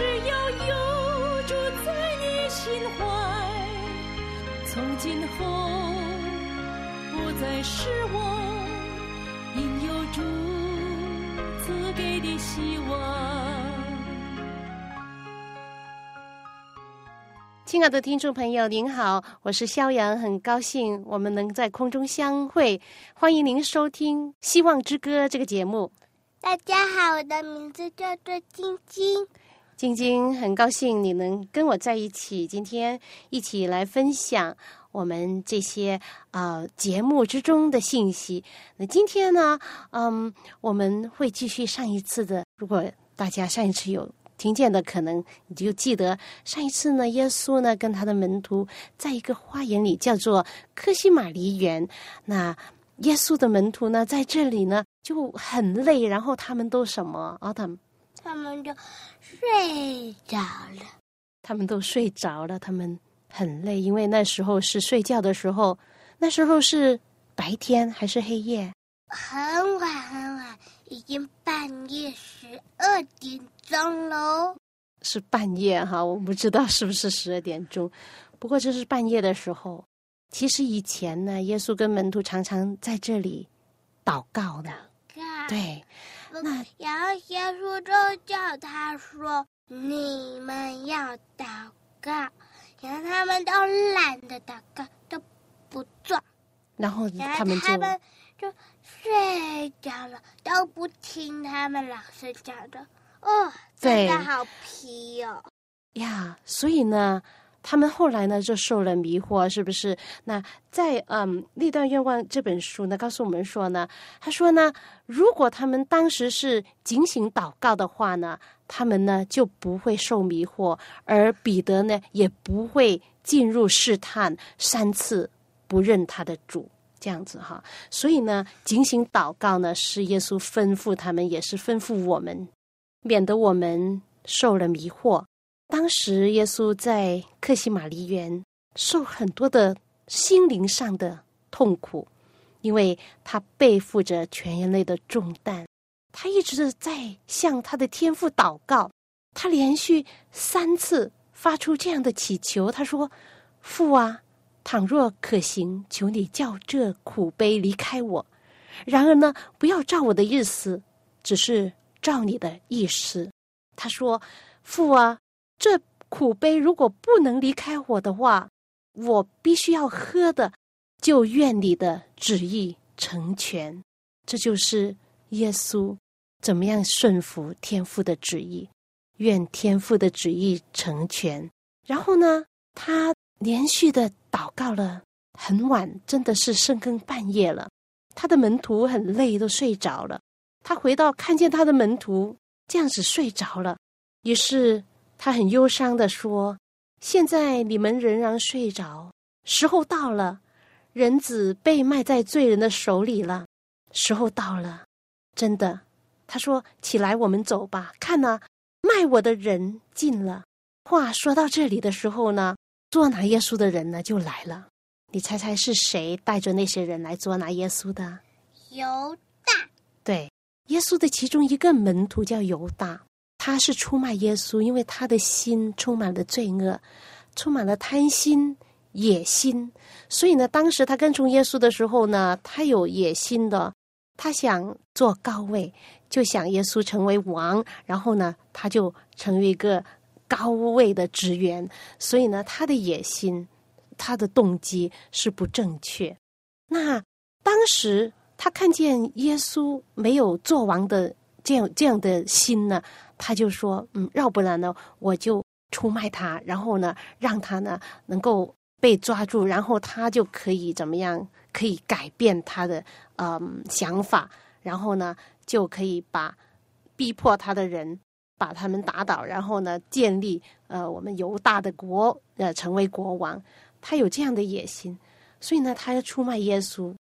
只要有住在你心怀，从今后不再是我，因有主赐给的希望。亲爱的听众朋友，您好，我是肖阳，很高兴我们能在空中相会，欢迎您收听《希望之歌》这个节目。大家好，我的名字叫做晶晶。晶晶，很高兴你能跟我在一起，今天一起来分享我们这些啊节目之中的信息。那今天呢，嗯，我们会继续上一次的。如果大家上一次有听见的，可能你就记得上一次呢，耶稣呢跟他的门徒在一个花园里，叫做科西玛梨园。那耶稣的门徒呢在这里呢就很累，然后他们都什么？奥特他们就睡着了，他们都睡着了，他们很累，因为那时候是睡觉的时候，那时候是白天还是黑夜？很晚很晚，已经半夜十二点钟喽。是半夜哈，我不知道是不是十二点钟，不过这是半夜的时候。其实以前呢，耶稣跟门徒常常在这里祷告的，对。那然后耶稣就叫他说：“你们要祷告。”然后他们都懒得祷告，都不做。然后他们就睡着了，都不听他们老师讲的。哦，真的好皮哦！呀，所以呢。他们后来呢就受了迷惑，是不是？那在嗯《历代愿望》这本书呢，告诉我们说呢，他说呢，如果他们当时是警醒祷告的话呢，他们呢就不会受迷惑，而彼得呢也不会进入试探三次不认他的主，这样子哈。所以呢，警醒祷告呢是耶稣吩咐他们，也是吩咐我们，免得我们受了迷惑。当时耶稣在克西玛丽园受很多的心灵上的痛苦，因为他背负着全人类的重担。他一直在向他的天父祷告，他连续三次发出这样的祈求。他说：“父啊，倘若可行，求你叫这苦悲离开我。然而呢，不要照我的意思，只是照你的意思。”他说：“父啊。”这苦悲如果不能离开我的话，我必须要喝的，就愿你的旨意成全。这就是耶稣怎么样顺服天父的旨意，愿天父的旨意成全。然后呢，他连续的祷告了很晚，真的是深更半夜了。他的门徒很累，都睡着了。他回到看见他的门徒这样子睡着了，于是。他很忧伤的说：“现在你们仍然睡着，时候到了，人子被卖在罪人的手里了。时候到了，真的。”他说：“起来，我们走吧。看呢，卖我的人进了。”话说到这里的时候呢，捉拿耶稣的人呢就来了。你猜猜是谁带着那些人来捉拿耶稣的？犹大。对，耶稣的其中一个门徒叫犹大。他是出卖耶稣，因为他的心充满了罪恶，充满了贪心、野心。所以呢，当时他跟从耶稣的时候呢，他有野心的，他想做高位，就想耶稣成为王，然后呢，他就成为一个高位的职员。所以呢，他的野心、他的动机是不正确。那当时他看见耶稣没有做王的这样这样的心呢？他就说：“嗯，要不然呢，我就出卖他，然后呢，让他呢能够被抓住，然后他就可以怎么样？可以改变他的嗯想法，然后呢，就可以把逼迫他的人把他们打倒，然后呢，建立呃我们犹大的国，呃，成为国王。他有这样的野心，所以呢，他要出卖耶稣。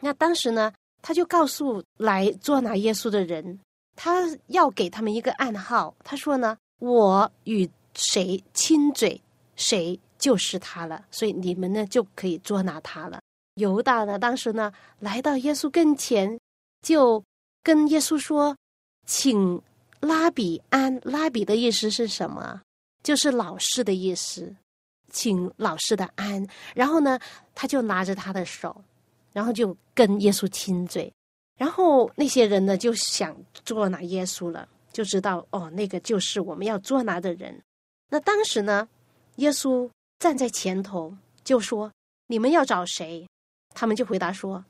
那当时呢，他就告诉来捉拿耶稣的人，他要给他们一个暗号。他说呢：“我与谁亲嘴，谁就是他了。所以你们呢，就可以捉拿他了。”犹大呢，当时呢，来到耶稣跟前，就跟耶稣说：“请拉比安。”拉比的意思是什么？就是老师的意思，请老师的安。然后呢，他就拿着他的手，然后就跟耶稣亲嘴。然后那些人呢，就想捉拿耶稣了，就知道哦，那个就是我们要捉拿的人。那当时呢，耶稣站在前头，就说：“你们要找谁？”他们就回答说：“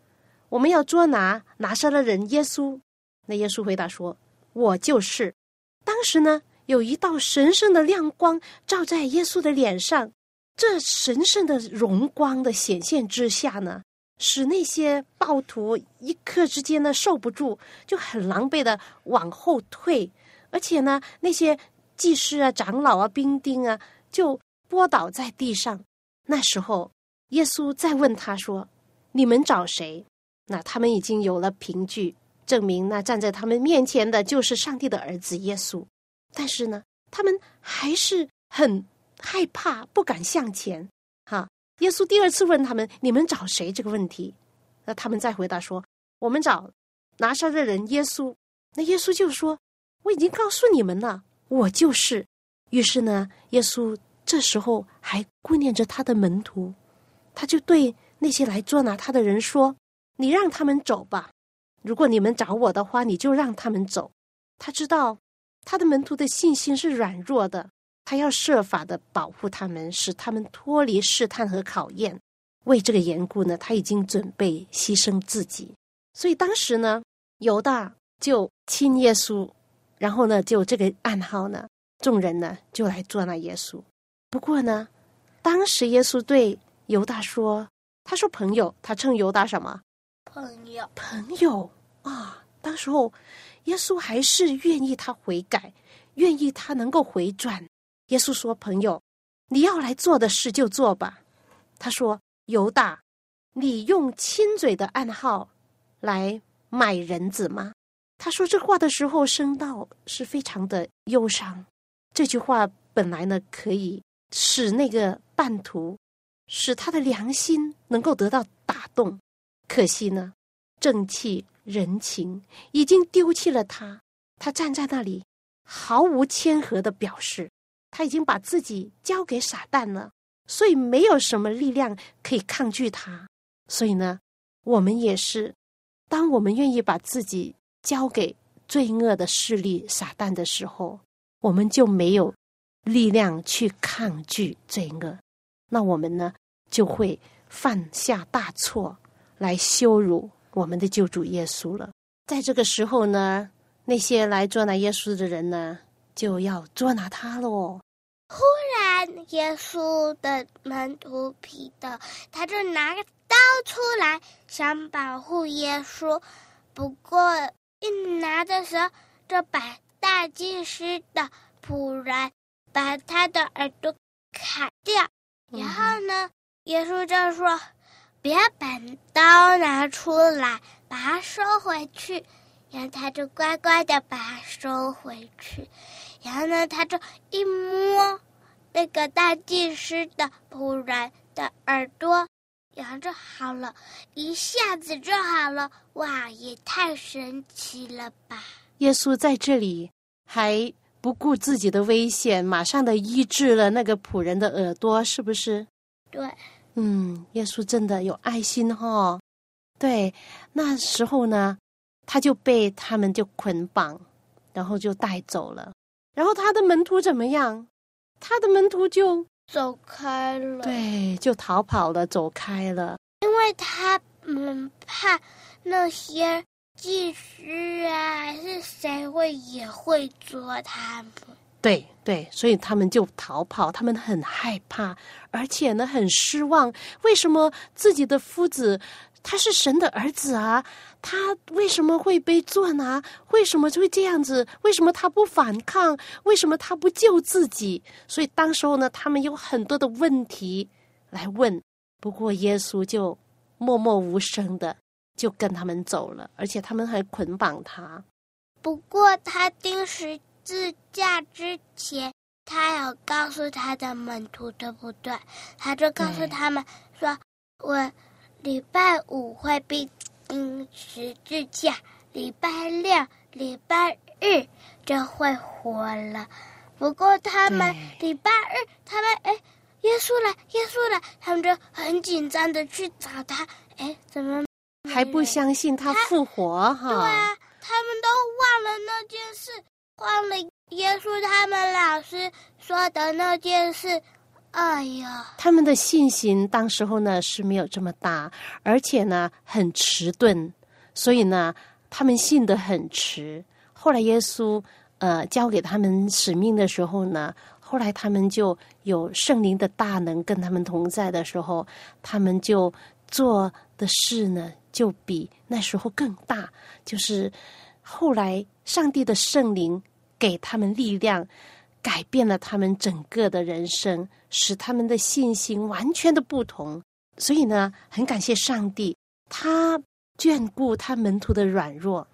我们要捉拿拿撒勒人耶稣。”那耶稣回答说：“我就是。”当时呢，有一道神圣的亮光照在耶稣的脸上，这神圣的荣光的显现之下呢，使那些暴徒一刻之间呢受不住，就很狼狈的往后退，而且呢，那些祭司啊、长老啊、兵丁啊，就拨倒在地上。那时候，耶稣再问他说。你们找谁？那他们已经有了凭据，证明那站在他们面前的就是上帝的儿子耶稣。但是呢，他们还是很害怕，不敢向前。耶稣第二次问他们：“你们找谁？”这个问题，那他们再回答说：“我们找拿撒勒人耶稣。”那耶稣就说：“我已经告诉你们了，我就是。”于是呢，耶稣这时候还顾念着他的门徒，他就对。那些来捉拿他的人说：“你让他们走吧。如果你们找我的话，你就让他们走。”他知道他的门徒的信心是软弱的，他要设法的保护他们，使他们脱离试探和考验。为这个缘故呢，他已经准备牺牲自己。所以当时呢，犹大就亲耶稣，然后呢，就这个暗号呢，众人呢就来捉拿耶稣。不过呢，当时耶稣对犹大说。他说：“朋友，他称犹大什么？朋友，朋友啊！当时候，耶稣还是愿意他悔改，愿意他能够回转。耶稣说：‘朋友，你要来做的事就做吧。’他说：‘犹大，你用亲嘴的暗号来买人子吗？’他说这话的时候，声道是非常的忧伤。这句话本来呢，可以使那个半途。”使他的良心能够得到打动，可惜呢，正气人情已经丢弃了他。他站在那里，毫无谦和的表示，他已经把自己交给撒旦了，所以没有什么力量可以抗拒他。所以呢，我们也是，当我们愿意把自己交给罪恶的势力撒旦的时候，我们就没有力量去抗拒罪恶。那我们呢，就会犯下大错，来羞辱我们的救主耶稣了。在这个时候呢，那些来捉拿耶稣的人呢，就要捉拿他喽。忽然，耶稣的门徒彼得，他就拿个刀出来，想保护耶稣。不过，一拿的时候，就把大祭司的仆人把他的耳朵砍掉。然后呢，耶稣就说：“别把刀拿出来，把它收回去。”然后他就乖乖的把它收回去。然后呢，他就一摸那个大祭司的仆人的耳朵，然后就好了，一下子就好了。哇，也太神奇了吧！耶稣在这里还。不顾自己的危险，马上的医治了那个仆人的耳朵，是不是？对，嗯，耶稣真的有爱心哈。对，那时候呢，他就被他们就捆绑，然后就带走了。然后他的门徒怎么样？他的门徒就走开了。对，就逃跑了，走开了。因为他们怕那些。祭司啊，还是谁会也会捉他们？对对，所以他们就逃跑，他们很害怕，而且呢很失望。为什么自己的夫子他是神的儿子啊，他为什么会被做呢？为什么会这样子？为什么他不反抗？为什么他不救自己？所以当时候呢，他们有很多的问题来问。不过耶稣就默默无声的就跟他们走了，而且他们还捆绑他。不过他钉十字架之前，他有告诉他的门徒，对不对？他就告诉他们说：“我礼拜五会被钉十字架，礼拜六、礼拜日就会活了。”不过他们礼拜日，他们哎。耶稣来，耶稣来，他们就很紧张的去找他。哎，怎么还不相信他复活？哈，对啊，他们都忘了那件事，忘了耶稣他们老师说的那件事。哎呀，他们的信心当时候呢是没有这么大，而且呢很迟钝，所以呢他们信得很迟。后来耶稣呃交给他们使命的时候呢。后来他们就有圣灵的大能跟他们同在的时候，他们就做的事呢，就比那时候更大。就是后来上帝的圣灵给他们力量，改变了他们整个的人生，使他们的信心完全的不同。所以呢，很感谢上帝，他眷顾他门徒的软弱，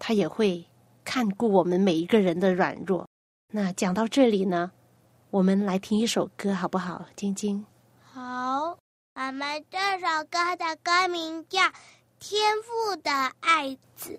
他也会看顾我们每一个人的软弱。那讲到这里呢。我们来听一首歌，好不好，晶晶？好，我们这首歌的歌名叫《天赋的爱子》。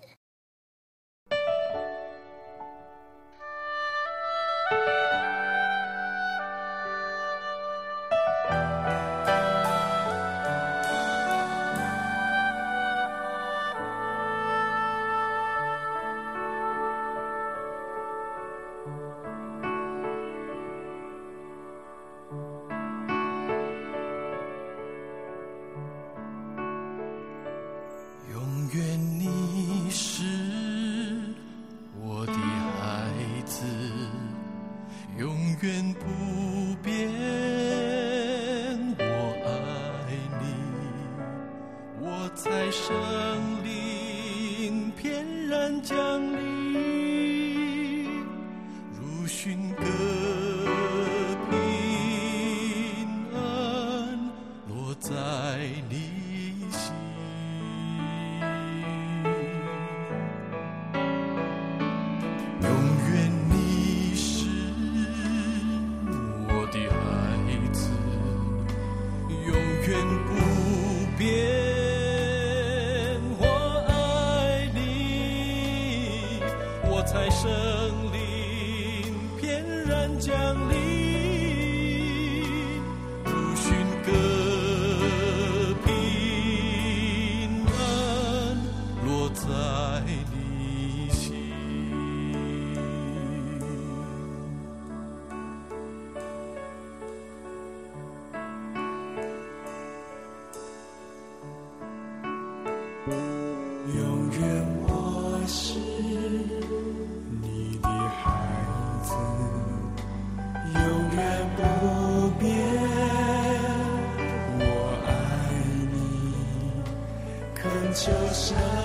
就像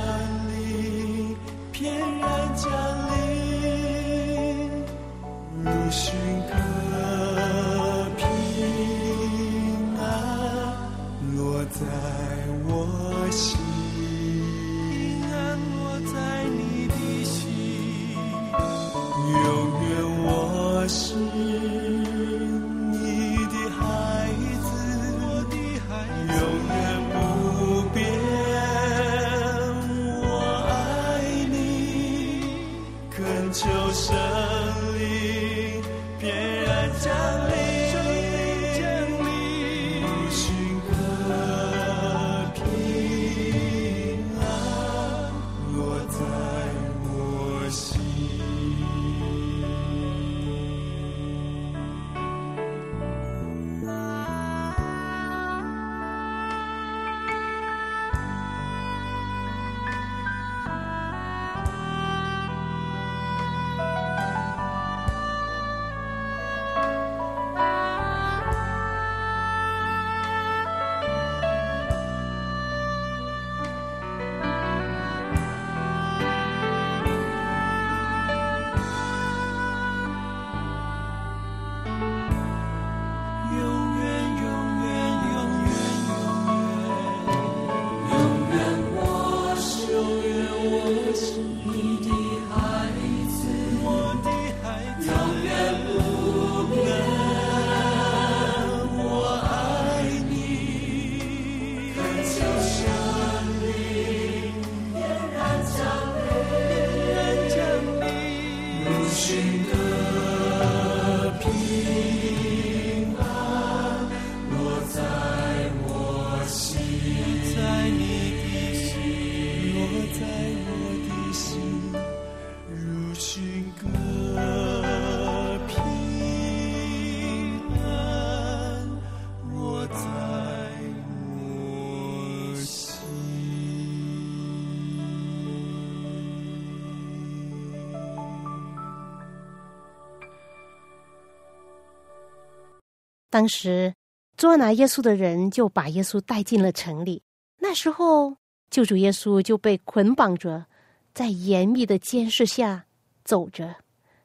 当时捉拿耶稣的人就把耶稣带进了城里。那时候，救主耶稣就被捆绑着，在严密的监视下走着。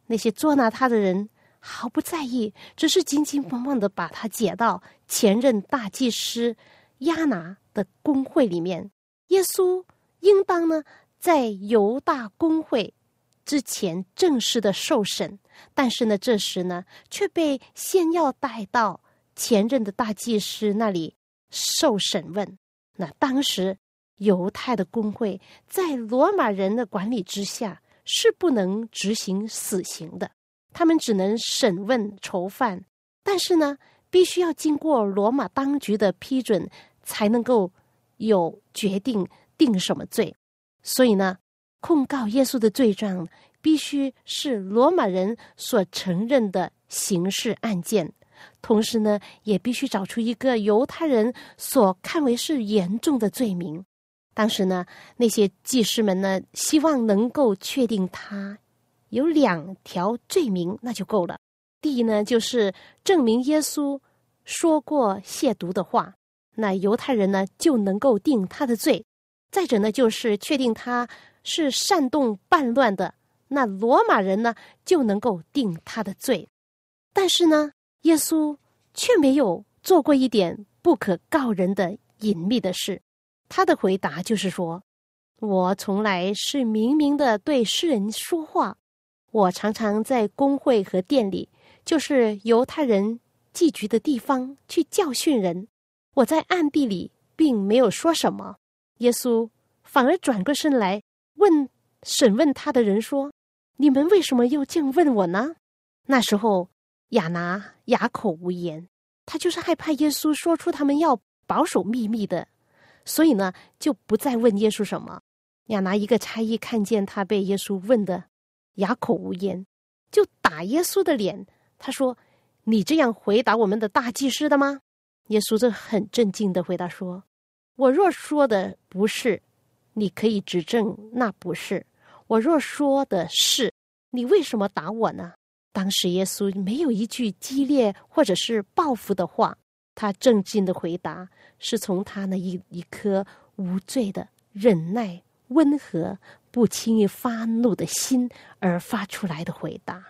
那些捉拿他的人毫不在意，只是紧紧绑绑的把他解到前任大祭司亚拿的公会里面。耶稣应当呢，在犹大公会之前正式的受审，但是呢，这时呢，却被先要带到前任的大祭司那里受审问。那当时犹太的公会在罗马人的管理之下。是不能执行死刑的，他们只能审问囚犯，但是呢，必须要经过罗马当局的批准，才能够有决定定什么罪。所以呢，控告耶稣的罪状必须是罗马人所承认的刑事案件，同时呢，也必须找出一个犹太人所看为是严重的罪名。当时呢，那些祭司们呢，希望能够确定他有两条罪名，那就够了。第一呢，就是证明耶稣说过亵渎的话，那犹太人呢就能够定他的罪；再者呢，就是确定他是煽动叛乱的，那罗马人呢就能够定他的罪。但是呢，耶稣却没有做过一点不可告人的隐秘的事。他的回答就是说：“我从来是明明的对世人说话，我常常在公会和店里，就是犹太人聚集的地方去教训人。我在暗地里并没有说什么。耶稣反而转过身来问审问他的人说：‘你们为什么又这样问我呢？’那时候亚拿哑口无言，他就是害怕耶稣说出他们要保守秘密的。”所以呢，就不再问耶稣什么。亚拿一个差役看见他被耶稣问的哑口无言，就打耶稣的脸。他说：“你这样回答我们的大祭司的吗？”耶稣就很镇静的回答说：“我若说的不是，你可以指证那不是；我若说的是，你为什么打我呢？”当时耶稣没有一句激烈或者是报复的话，他正经的回答。是从他那一一颗无罪的忍耐、温和、不轻易发怒的心而发出来的回答。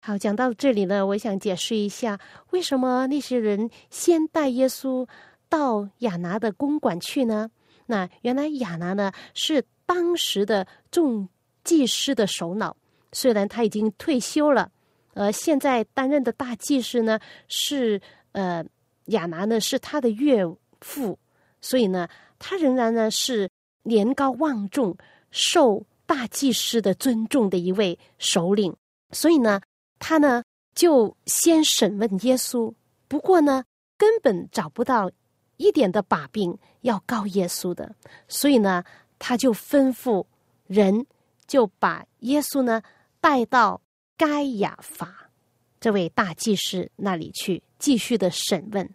好，讲到这里呢，我想解释一下，为什么那些人先带耶稣到亚拿的公馆去呢？那原来亚拿呢是当时的众祭司的首脑，虽然他已经退休了，而现在担任的大祭司呢是呃亚拿呢是他的岳。父，所以呢，他仍然呢是年高望重、受大祭司的尊重的一位首领。所以呢，他呢就先审问耶稣。不过呢，根本找不到一点的把柄要告耶稣的。所以呢，他就吩咐人就把耶稣呢带到该亚法这位大祭司那里去，继续的审问。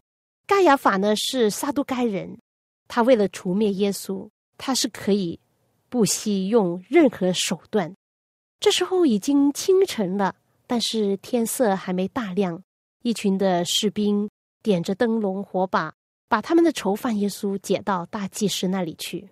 盖亚法呢是撒都该人，他为了除灭耶稣，他是可以不惜用任何手段。这时候已经清晨了，但是天色还没大亮。一群的士兵点着灯笼火把，把他们的囚犯耶稣解到大祭司那里去。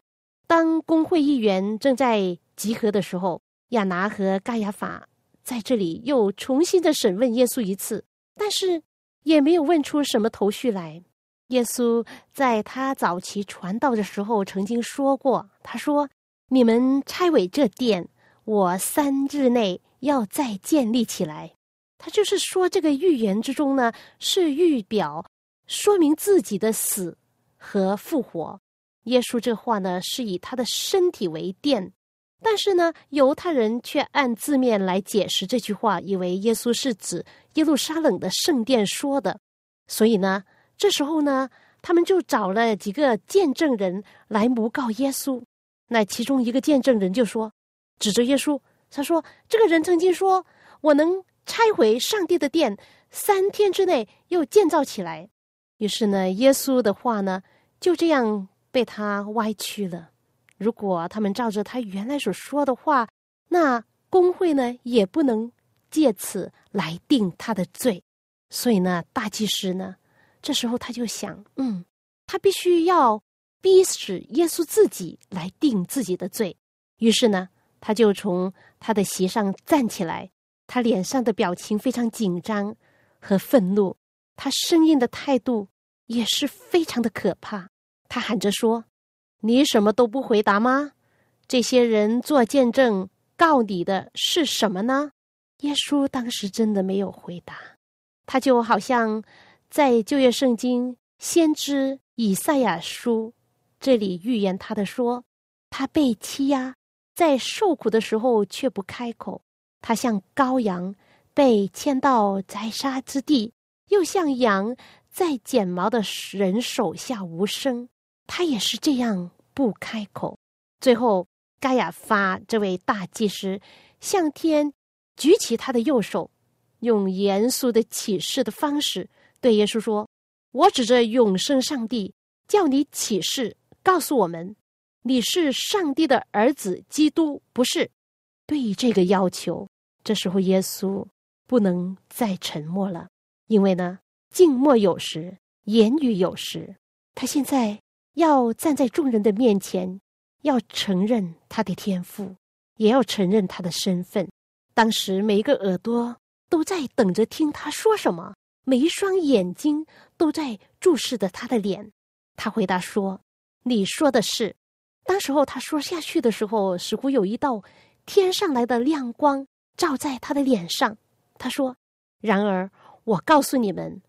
当工会议员正在集合的时候，亚拿和盖亚法在这里又重新的审问耶稣一次，但是也没有问出什么头绪来。耶稣在他早期传道的时候曾经说过：“他说，你们拆毁这殿，我三日内要再建立起来。”他就是说，这个预言之中呢，是预表说明自己的死和复活。耶稣这话呢，是以他的身体为殿，但是呢，犹太人却按字面来解释这句话，以为耶稣是指耶路撒冷的圣殿说的，所以呢。这时候呢，他们就找了几个见证人来诬告耶稣。那其中一个见证人就说，指着耶稣，他说：“这个人曾经说，我能拆毁上帝的殿，三天之内又建造起来。”于是呢，耶稣的话呢，就这样被他歪曲了。如果他们照着他原来所说的话，那工会呢，也不能借此来定他的罪。所以呢，大祭司呢。这时候他就想，嗯，他必须要逼使耶稣自己来定自己的罪。于是呢，他就从他的席上站起来，他脸上的表情非常紧张和愤怒，他声音的态度也是非常的可怕。他喊着说：“你什么都不回答吗？这些人做见证告你的是什么呢？”耶稣当时真的没有回答，他就好像在旧约圣经先知以赛亚书这里预言他的说：“他被欺压，在受苦的时候却不开口；他像羔羊被牵到宰杀之地，又像羊在剪毛的人手下无声。”他也是这样不开口。最后，盖亚发这位大祭司向天举起他的右手，用严肃的启示的方式对耶稣说：“我指着永生上帝，叫你启示，告诉我们，你是上帝的儿子，基督不是？”对于这个要求，这时候耶稣不能再沉默了，因为呢，静默有时，言语有时。他现在。要站在众人的面前，要承认他的天赋，也要承认他的身份。当时每一个耳朵都在等着听他说什么，每一双眼睛都在注视着他的脸。他回答说：“你说的是。”当时候他说下去的时候，似乎有一道天上来的亮光照在他的脸上。他说：“然而我告诉你们，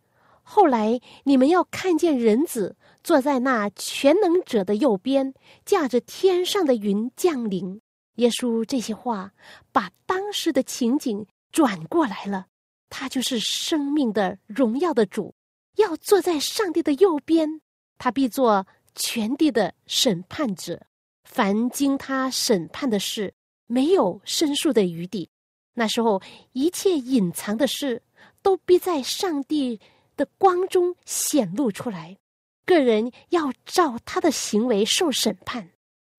后来你们要看见人子。”坐在那全能者的右边，驾着天上的云降临。耶稣这些话把当时的情景转过来了。他就是生命的荣耀的主，要坐在上帝的右边，他必做全地的审判者。凡经他审判的事，没有申诉的余地。那时候，一切隐藏的事，都必在上帝的光中显露出来。个人要照他的行为受审判。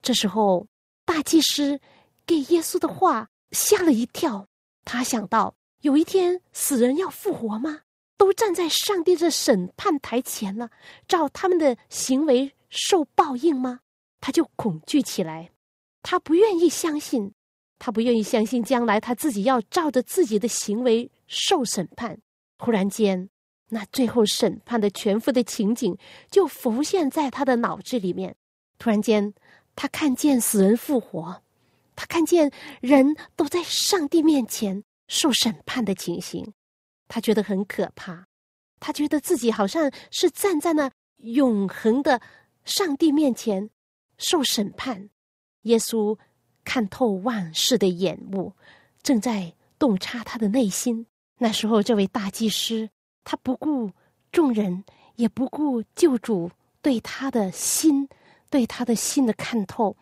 这时候，大祭司给耶稣的话吓了一跳。他想到有一天死人要复活吗？都站在上帝的审判台前了，照他们的行为受报应吗？他就恐惧起来。他不愿意相信，他不愿意相信将来他自己要照着自己的行为受审判。忽然间。那最后审判的全副的情景就浮现在他的脑子里面。突然间，他看见死人复活，他看见人都在上帝面前受审判的情形，他觉得很可怕。他觉得自己好像是站在那永恒的上帝面前受审判。耶稣看透万事的眼目，正在洞察他的内心。那时候，这位大祭司。他不顾众人，也不顾救主对他的心，对他的心的看透，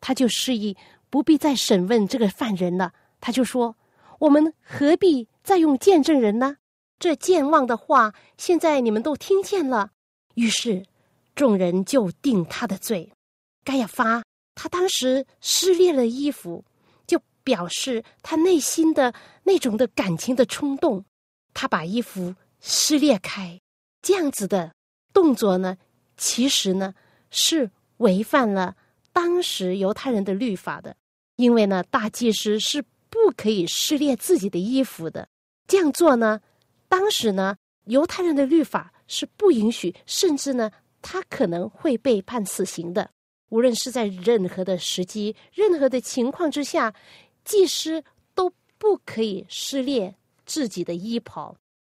他就示意不必再审问这个犯人了。他就说：“我们何必再用见证人呢？这健忘的话，现在你们都听见了。”于是众人就定他的罪。盖亚发他当时撕裂了衣服，表示他内心的那种的感情的冲动。他把衣服。撕裂开，这样子的动作呢，其实呢是违反了当时犹太人的律法的，因为呢大祭司是不可以撕裂自己的衣服的。这样做呢，当时呢犹太人的律法是不允许，甚至呢他可能会被判死刑的。无论是在任何的时机、任何的情况之下，祭司都不可以撕裂自己的衣袍。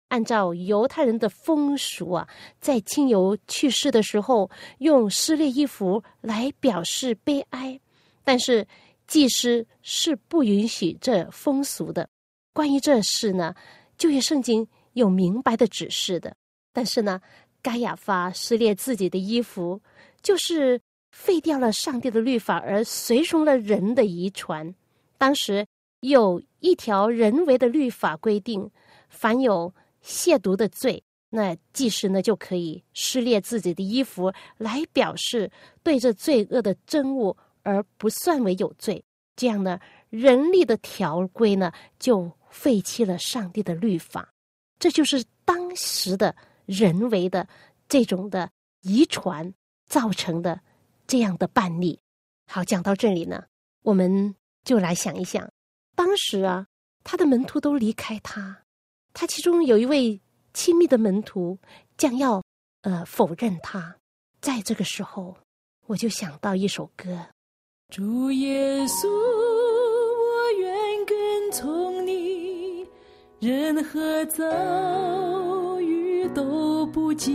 按照犹太人的风俗啊，在亲友去世的时候，用撕裂衣服来表示悲哀。但是祭司是不允许这风俗的。关于这事呢，旧约圣经有明白的指示的。但是呢，该亚发撕裂自己的衣服，就是废掉了上帝的律法，而随从了人的遗传。当时有一条人为的律法规定，凡有亵渎的罪，那祭司呢就可以撕裂自己的衣服，来表示对这罪恶的憎恶，而不算为有罪。这样呢，人力的条规呢就废弃了上帝的律法。这就是当时的人为的这种的遗传造成的这样的叛逆。好，讲到这里呢，我们就来想一想，当时啊，他的门徒都离开他，他其中有一位亲密的门徒将要呃否认他，在这个时候，我就想到一首歌：主耶稣，我愿跟从你，任何遭遇都不及。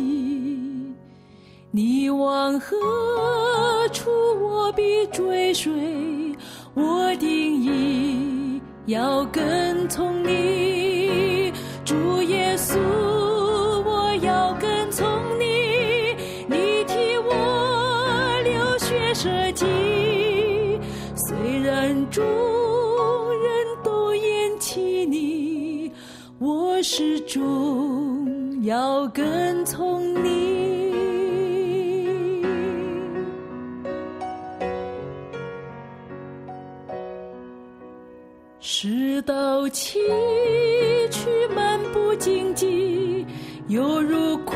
你往何处，我必追随。我定义要跟从你，主耶稣，我要跟从你。你替我流血舍己，虽然众人都厌弃你，我始终要跟从你。道崎岖漫不经济，犹如苦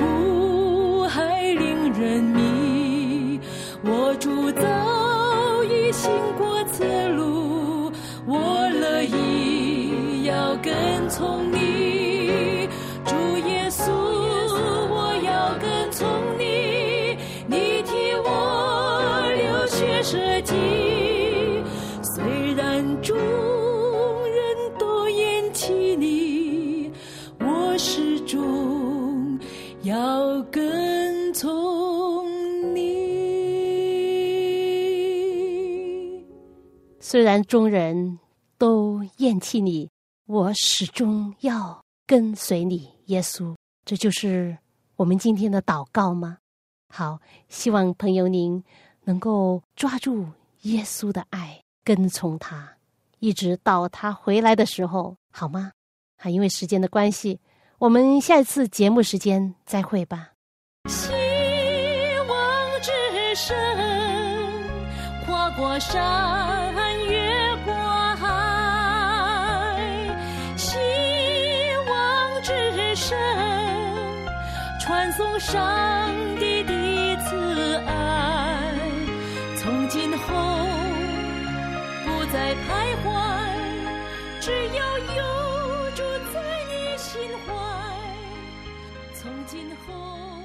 虽然众人都厌弃你，我始终要跟随你，耶稣。这就是我们今天的祷告吗？好，希望朋友您能够抓住耶稣的爱，跟从他，一直到他回来的时候，好吗？啊，因为时间的关系，我们下一次节目时间再会吧。希望之声，跨过山，上帝的慈爱。从今后不再徘徊，只要有住在你心怀。从今后。